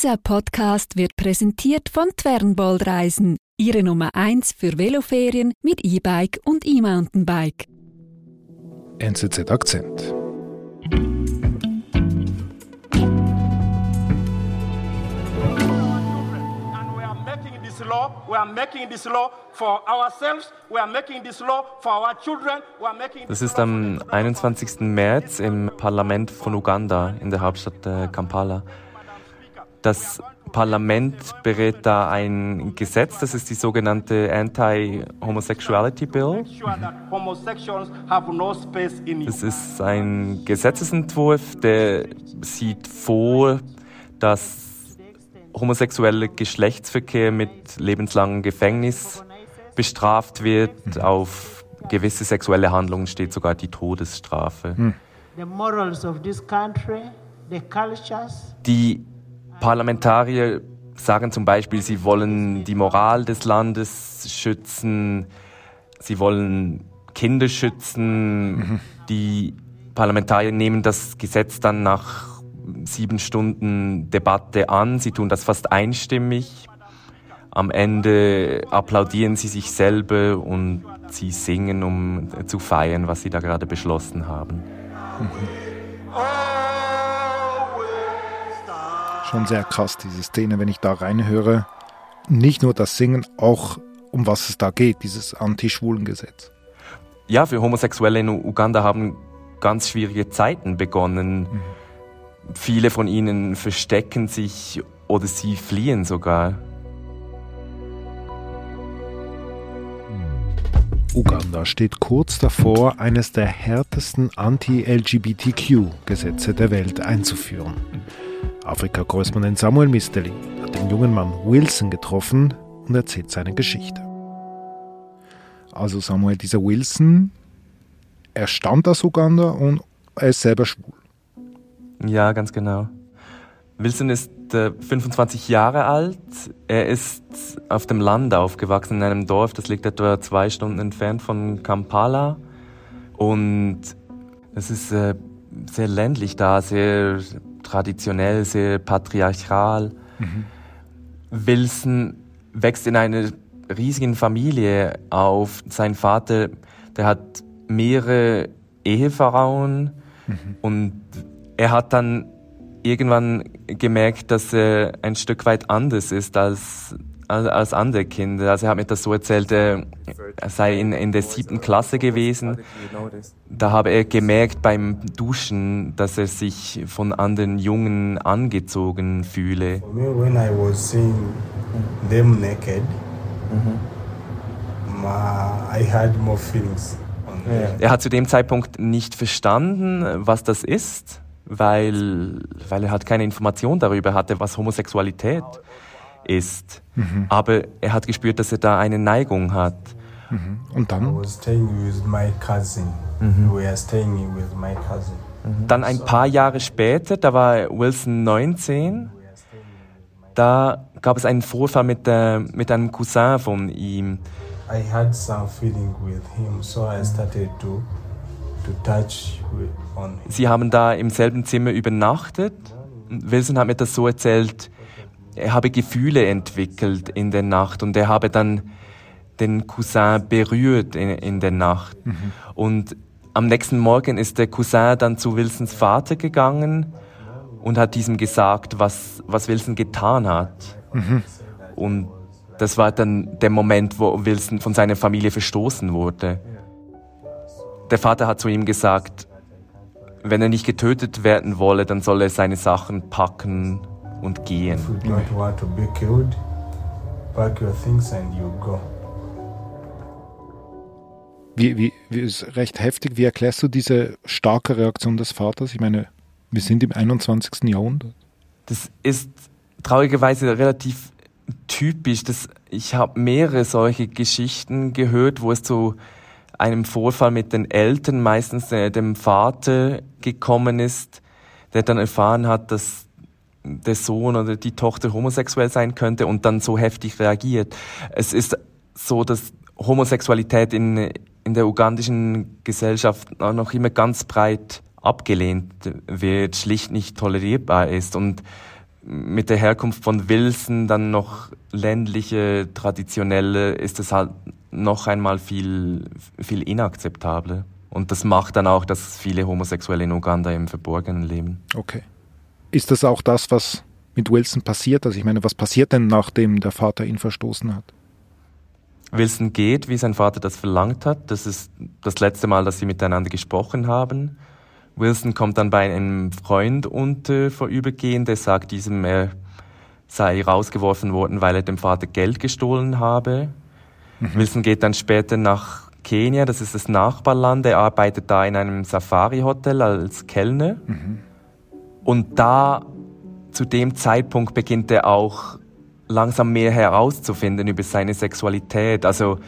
Dieser Podcast wird präsentiert von Twernbold Reisen, Ihre Nummer 1 für Veloferien mit E-Bike und E-Mountainbike. NZZ Akzent. this law. We are making this law for ourselves. We are making this law for our children. We are making Das ist am 21. März im Parlament von Uganda in der Hauptstadt äh, Kampala. Das Parlament berät da ein Gesetz, das ist die sogenannte Anti-Homosexuality Bill. Das ist ein Gesetzesentwurf, der sieht vor, dass homosexueller Geschlechtsverkehr mit lebenslangem Gefängnis bestraft wird. Auf gewisse sexuelle Handlungen steht sogar die Todesstrafe. Hm. Die Parlamentarier sagen zum Beispiel, sie wollen die Moral des Landes schützen, sie wollen Kinder schützen. Mhm. Die Parlamentarier nehmen das Gesetz dann nach sieben Stunden Debatte an. Sie tun das fast einstimmig. Am Ende applaudieren sie sich selber und sie singen, um zu feiern, was sie da gerade beschlossen haben. Schon sehr krass, diese Szene, wenn ich da reinhöre. Nicht nur das Singen, auch um was es da geht, dieses Anti-Schwulen-Gesetz. Ja, für Homosexuelle in Uganda haben ganz schwierige Zeiten begonnen. Mhm. Viele von ihnen verstecken sich oder sie fliehen sogar. Uganda steht kurz davor, eines der härtesten Anti-LGBTQ-Gesetze der Welt einzuführen. Afrika-Korrespondent Samuel Misteli hat den jungen Mann Wilson getroffen und erzählt seine Geschichte. Also Samuel, dieser Wilson, er stammt aus Uganda und er ist selber schwul. Ja, ganz genau. Wilson ist äh, 25 Jahre alt. Er ist auf dem Land aufgewachsen, in einem Dorf, das liegt etwa zwei Stunden entfernt von Kampala. Und es ist äh, sehr ländlich da, sehr traditionell, sehr patriarchal. Mhm. Wilson wächst in einer riesigen Familie auf. Sein Vater, der hat mehrere Ehefrauen mhm. und er hat dann irgendwann gemerkt, dass er ein Stück weit anders ist als, als, andere Kinder. Also er hat mir das so erzählt, er sei in, in der siebten Klasse gewesen. Da habe er gemerkt beim Duschen, dass er sich von anderen Jungen angezogen fühle. When I was seeing them naked, I had more feelings. Er hat zu dem Zeitpunkt nicht verstanden, was das ist weil, weil er halt keine Information darüber hatte, was Homosexualität ist. Mhm. Aber er hat gespürt, dass er da eine Neigung hat. Mhm. Und dann? Mhm. Dann ein paar Jahre später, da war Wilson 19, da gab es einen Vorfall mit, äh, mit einem Cousin von ihm. I had some feeling with him, so I started to Sie haben da im selben Zimmer übernachtet. Wilson hat mir das so erzählt, er habe Gefühle entwickelt in der Nacht und er habe dann den Cousin berührt in, in der Nacht. Mhm. Und am nächsten Morgen ist der Cousin dann zu Wilsons Vater gegangen und hat diesem gesagt, was, was Wilson getan hat. Mhm. Und das war dann der Moment, wo Wilson von seiner Familie verstoßen wurde. Der Vater hat zu ihm gesagt, wenn er nicht getötet werden wolle, dann soll er seine Sachen packen und gehen. Wie, wie, wie ist recht heftig. Wie erklärst du diese starke Reaktion des Vaters? Ich meine, wir sind im 21. Jahrhundert. Das ist traurigerweise relativ typisch. Das, ich habe mehrere solche Geschichten gehört, wo es so einem Vorfall mit den Eltern, meistens äh, dem Vater gekommen ist, der dann erfahren hat, dass der Sohn oder die Tochter homosexuell sein könnte und dann so heftig reagiert. Es ist so, dass Homosexualität in, in der ugandischen Gesellschaft noch immer ganz breit abgelehnt wird, schlicht nicht tolerierbar ist. Und mit der Herkunft von Wilson, dann noch ländliche, traditionelle, ist es halt noch einmal viel, viel inakzeptabler. Und das macht dann auch, dass viele Homosexuelle in Uganda im Verborgenen leben. Okay. Ist das auch das, was mit Wilson passiert? Also ich meine, was passiert denn, nachdem der Vater ihn verstoßen hat? Wilson geht, wie sein Vater das verlangt hat. Das ist das letzte Mal, dass sie miteinander gesprochen haben. Wilson kommt dann bei einem Freund unter vorübergehend, der sagt diesem, er sei rausgeworfen worden, weil er dem Vater Geld gestohlen habe. Mhm. Wilson geht dann später nach Kenia, das ist das Nachbarland. Er arbeitet da in einem Safari-Hotel als Kellner. Mhm. Und da, zu dem Zeitpunkt, beginnt er auch langsam mehr herauszufinden über seine Sexualität. Also,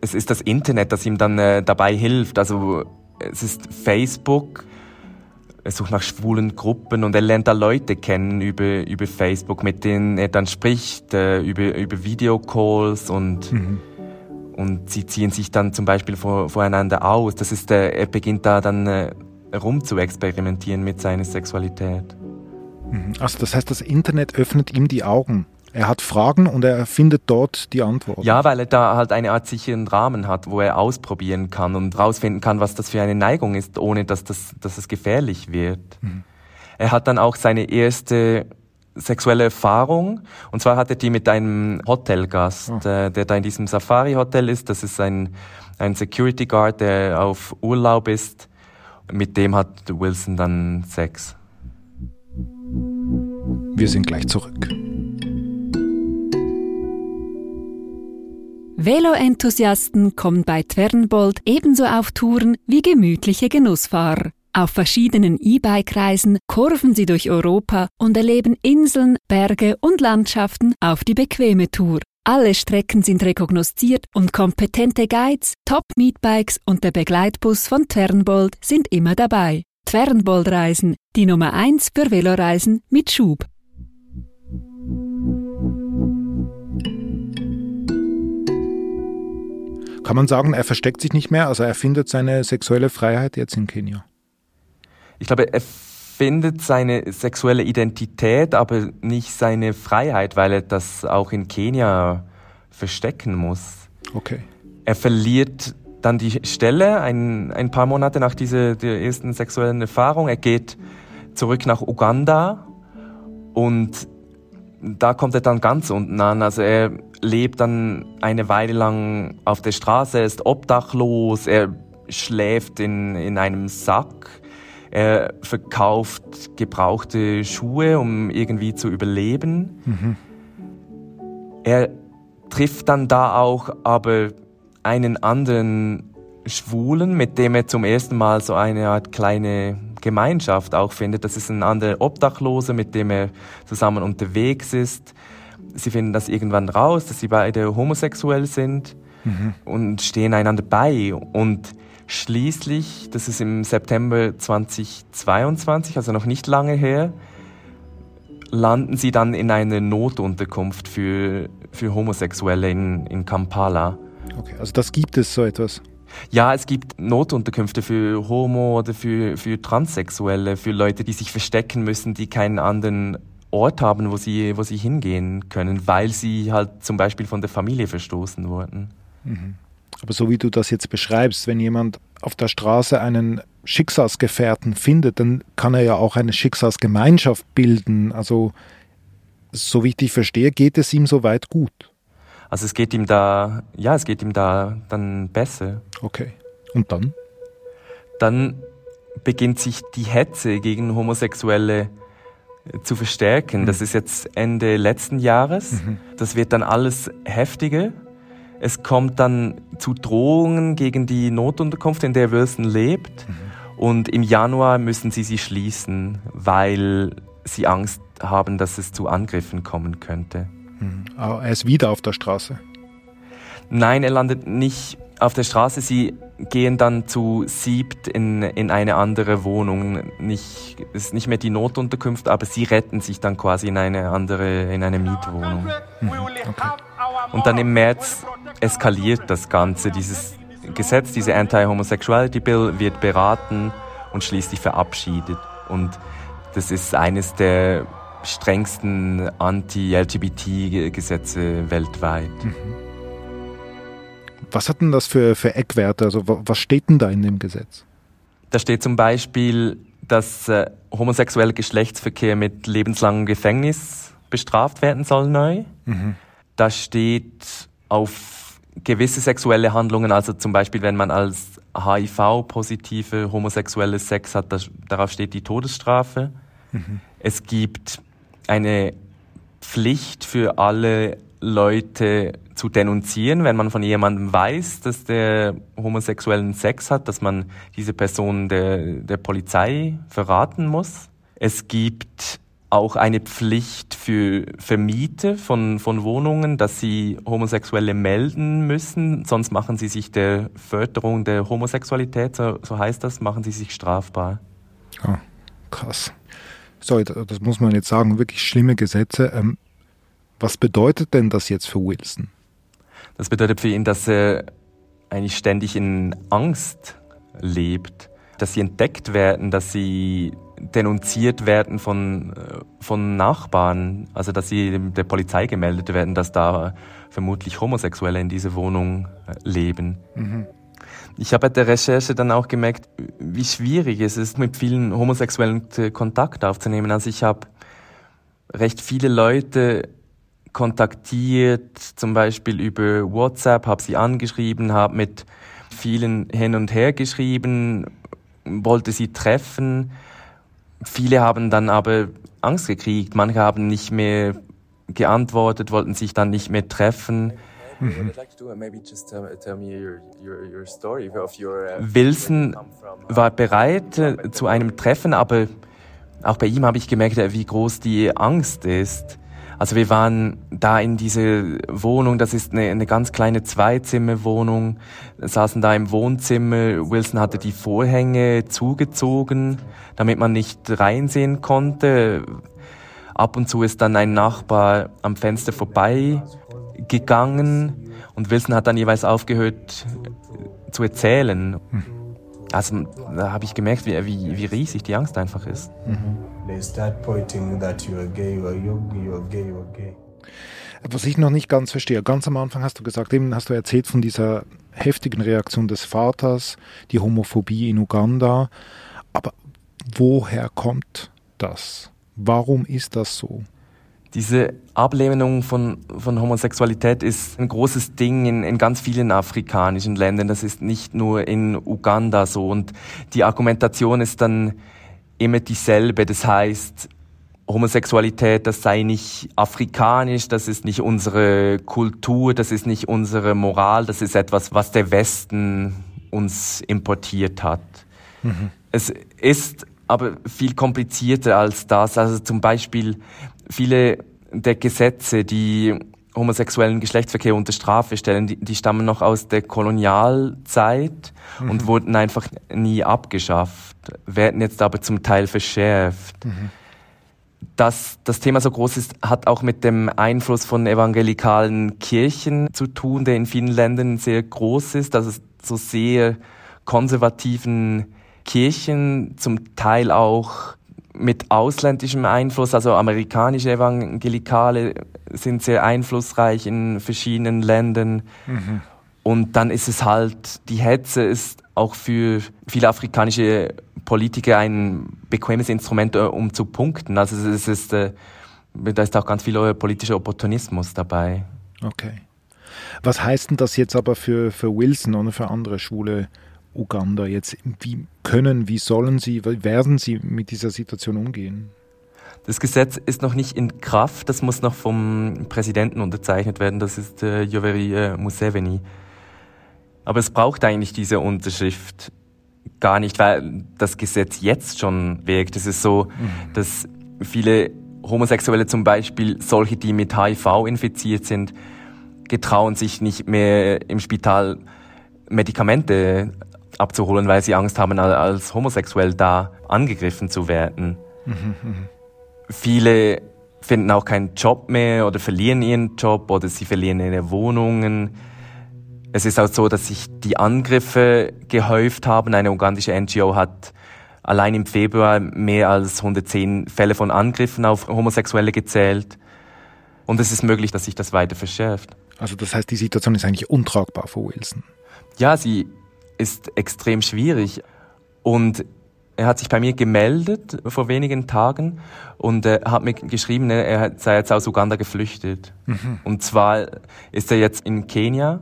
es ist das Internet, das ihm dann äh, dabei hilft. Also, es ist Facebook. Er sucht nach schwulen Gruppen und er lernt da Leute kennen über, über Facebook, mit denen er dann spricht, äh, über, über Videocalls und mhm und sie ziehen sich dann zum Beispiel vor, voreinander aus. Das ist, äh, er beginnt da dann äh, rum zu experimentieren mit seiner Sexualität. Mhm. Also das heißt, das Internet öffnet ihm die Augen. Er hat Fragen und er findet dort die Antwort. Ja, weil er da halt eine Art sicheren Rahmen hat, wo er ausprobieren kann und rausfinden kann, was das für eine Neigung ist, ohne dass, das, dass es gefährlich wird. Mhm. Er hat dann auch seine erste sexuelle Erfahrung. Und zwar hatte die mit einem Hotelgast, oh. der, der da in diesem Safari-Hotel ist. Das ist ein, ein Security Guard, der auf Urlaub ist. Mit dem hat Wilson dann Sex. Wir sind gleich zurück. Velo-Enthusiasten kommen bei Twernbold ebenso auf Touren wie gemütliche Genussfahrer. Auf verschiedenen E-Bike-Reisen kurven sie durch Europa und erleben Inseln, Berge und Landschaften auf die bequeme Tour. Alle Strecken sind rekognosziert und kompetente Guides, Top-Meetbikes und der Begleitbus von Twernbold sind immer dabei. Twernbold Reisen, die Nummer 1 für Veloreisen mit Schub. Kann man sagen, er versteckt sich nicht mehr, also er findet seine sexuelle Freiheit jetzt in Kenia? ich glaube, er findet seine sexuelle Identität, aber nicht seine Freiheit, weil er das auch in Kenia verstecken muss. Okay. Er verliert dann die Stelle ein, ein paar Monate nach dieser der ersten sexuellen Erfahrung. Er geht zurück nach Uganda und da kommt er dann ganz unten an. Also er lebt dann eine Weile lang auf der Straße, er ist obdachlos, er schläft in, in einem Sack er verkauft gebrauchte Schuhe, um irgendwie zu überleben. Mhm. Er trifft dann da auch aber einen anderen Schwulen, mit dem er zum ersten Mal so eine Art kleine Gemeinschaft auch findet. Das ist ein anderer Obdachlose, mit dem er zusammen unterwegs ist. Sie finden das irgendwann raus, dass sie beide homosexuell sind mhm. und stehen einander bei. Und Schließlich, das ist im September 2022, also noch nicht lange her, landen sie dann in eine Notunterkunft für, für Homosexuelle in, in Kampala. Okay, also das gibt es so etwas? Ja, es gibt Notunterkünfte für Homo oder für, für Transsexuelle, für Leute, die sich verstecken müssen, die keinen anderen Ort haben, wo sie, wo sie hingehen können, weil sie halt zum Beispiel von der Familie verstoßen wurden. Mhm. Aber so wie du das jetzt beschreibst, wenn jemand auf der Straße einen Schicksalsgefährten findet, dann kann er ja auch eine Schicksalsgemeinschaft bilden. Also, so wie ich dich verstehe, geht es ihm soweit gut. Also es geht ihm da, ja, es geht ihm da dann besser. Okay. Und dann? Dann beginnt sich die Hetze gegen Homosexuelle zu verstärken. Mhm. Das ist jetzt Ende letzten Jahres. Mhm. Das wird dann alles heftiger. Es kommt dann zu Drohungen gegen die Notunterkunft, in der Wilson lebt. Mhm. Und im Januar müssen sie sie schließen, weil sie Angst haben, dass es zu Angriffen kommen könnte. Mhm. Er ist wieder auf der Straße. Nein, er landet nicht auf der Straße. Sie gehen dann zu siebt in, in eine andere Wohnung. Nicht, es ist nicht mehr die Notunterkunft, aber sie retten sich dann quasi in eine andere, in eine Mietwohnung. Mhm. Okay. Und dann im März eskaliert das Ganze. Dieses Gesetz, diese Anti-Homosexuality Bill wird beraten und schließlich verabschiedet. Und das ist eines der strengsten Anti-LGBT-Gesetze weltweit. Mhm. Was hat denn das für, für Eckwerte? Also was steht denn da in dem Gesetz? Da steht zum Beispiel, dass äh, homosexueller Geschlechtsverkehr mit lebenslangem Gefängnis bestraft werden soll neu. Mhm. Da steht auf gewisse sexuelle Handlungen, also zum Beispiel, wenn man als HIV-positive homosexuelle Sex hat, das, darauf steht die Todesstrafe. Mhm. Es gibt eine Pflicht für alle Leute zu denunzieren, wenn man von jemandem weiß, dass der homosexuellen Sex hat, dass man diese Person der, der Polizei verraten muss. Es gibt auch eine Pflicht für Vermieter von, von Wohnungen, dass sie Homosexuelle melden müssen, sonst machen sie sich der Förderung der Homosexualität, so, so heißt das, machen sie sich strafbar. Oh, krass. Sorry, das muss man jetzt sagen, wirklich schlimme Gesetze. Ähm, was bedeutet denn das jetzt für Wilson? Das bedeutet für ihn, dass er eigentlich ständig in Angst lebt, dass sie entdeckt werden, dass sie denunziert werden von, äh, von Nachbarn, also dass sie der Polizei gemeldet werden, dass da vermutlich Homosexuelle in dieser Wohnung äh, leben. Mhm. Ich habe bei der Recherche dann auch gemerkt, wie schwierig es ist, mit vielen Homosexuellen Kontakt aufzunehmen. Also ich habe recht viele Leute kontaktiert, zum Beispiel über WhatsApp, habe sie angeschrieben, habe mit vielen hin und her geschrieben, wollte sie treffen. Viele haben dann aber Angst gekriegt, manche haben nicht mehr geantwortet, wollten sich dann nicht mehr treffen. Wilson war bereit äh, zu einem Treffen, aber auch bei ihm habe ich gemerkt, wie groß die Angst ist. Also wir waren da in diese Wohnung, das ist eine, eine ganz kleine Zweizimmerwohnung, saßen da im Wohnzimmer. Wilson hatte die Vorhänge zugezogen, damit man nicht reinsehen konnte. Ab und zu ist dann ein Nachbar am Fenster vorbei gegangen und Wilson hat dann jeweils aufgehört zu erzählen. Hm. Also da habe ich gemerkt, wie, wie, wie riesig die Angst einfach ist. Mhm. Was ich noch nicht ganz verstehe, ganz am Anfang hast du gesagt, eben hast du erzählt von dieser heftigen Reaktion des Vaters, die Homophobie in Uganda. Aber woher kommt das? Warum ist das so? Diese Ablehnung von, von Homosexualität ist ein großes Ding in, in ganz vielen afrikanischen Ländern. Das ist nicht nur in Uganda so. Und die Argumentation ist dann immer dieselbe. Das heißt, Homosexualität, das sei nicht afrikanisch, das ist nicht unsere Kultur, das ist nicht unsere Moral, das ist etwas, was der Westen uns importiert hat. Mhm. Es ist aber viel komplizierter als das. Also zum Beispiel viele der Gesetze, die homosexuellen Geschlechtsverkehr unter Strafe stellen, die, die stammen noch aus der Kolonialzeit mhm. und wurden einfach nie abgeschafft, werden jetzt aber zum Teil verschärft. Mhm. Dass das Thema so groß ist, hat auch mit dem Einfluss von evangelikalen Kirchen zu tun, der in vielen Ländern sehr groß ist, dass es so sehr konservativen Kirchen zum Teil auch mit ausländischem Einfluss, also amerikanische Evangelikale sind sehr einflussreich in verschiedenen Ländern. Mhm. Und dann ist es halt, die Hetze ist auch für viele afrikanische Politiker ein bequemes Instrument, äh, um zu punkten. Also es ist, äh, da ist auch ganz viel politischer Opportunismus dabei. Okay. Was heißt denn das jetzt aber für, für Wilson oder für andere schwule Uganda jetzt? Wie können, wie sollen sie, wie werden sie mit dieser Situation umgehen? Das Gesetz ist noch nicht in Kraft, das muss noch vom Präsidenten unterzeichnet werden, das ist äh, Yoweri äh, Museveni. Aber es braucht eigentlich diese Unterschrift gar nicht, weil das Gesetz jetzt schon wirkt. Es ist so, mhm. dass viele Homosexuelle zum Beispiel, solche, die mit HIV infiziert sind, getrauen sich nicht mehr im Spital Medikamente abzuholen, weil sie Angst haben, als homosexuell da angegriffen zu werden. Mhm, Viele finden auch keinen Job mehr oder verlieren ihren Job oder sie verlieren ihre Wohnungen. Es ist auch so, dass sich die Angriffe gehäuft haben. Eine ugandische NGO hat allein im Februar mehr als 110 Fälle von Angriffen auf Homosexuelle gezählt. Und es ist möglich, dass sich das weiter verschärft. Also das heißt, die Situation ist eigentlich untragbar für Wilson. Ja, sie ist extrem schwierig. Und er hat sich bei mir gemeldet vor wenigen Tagen und äh, hat mir geschrieben, er sei jetzt aus Uganda geflüchtet. Mhm. Und zwar ist er jetzt in Kenia.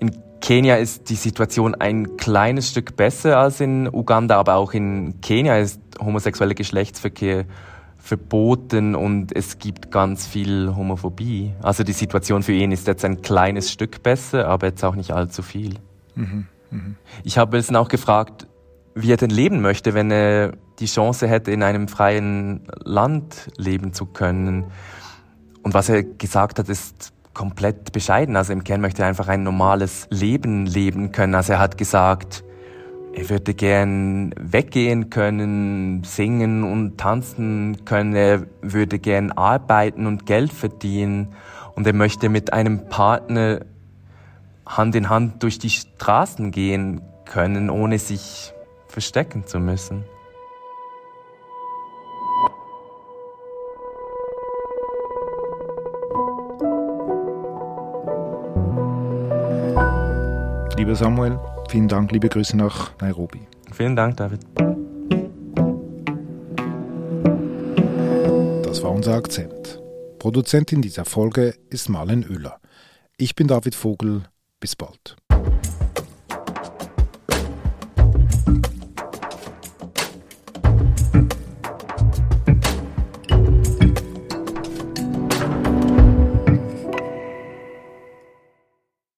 In Kenia ist die Situation ein kleines Stück besser als in Uganda, aber auch in Kenia ist homosexueller Geschlechtsverkehr verboten und es gibt ganz viel Homophobie. Also die Situation für ihn ist jetzt ein kleines Stück besser, aber jetzt auch nicht allzu viel. Mhm. Ich habe Wilson auch gefragt, wie er denn leben möchte, wenn er die Chance hätte, in einem freien Land leben zu können. Und was er gesagt hat, ist komplett bescheiden. Also im Kern möchte er einfach ein normales Leben leben können. Also er hat gesagt, er würde gern weggehen können, singen und tanzen können. Er würde gern arbeiten und Geld verdienen. Und er möchte mit einem Partner Hand in Hand durch die Straßen gehen können, ohne sich verstecken zu müssen. Lieber Samuel, vielen Dank, liebe Grüße nach Nairobi. Vielen Dank, David. Das war unser Akzent. Produzentin dieser Folge ist Marlen Oehler. Ich bin David Vogel. Bis bald.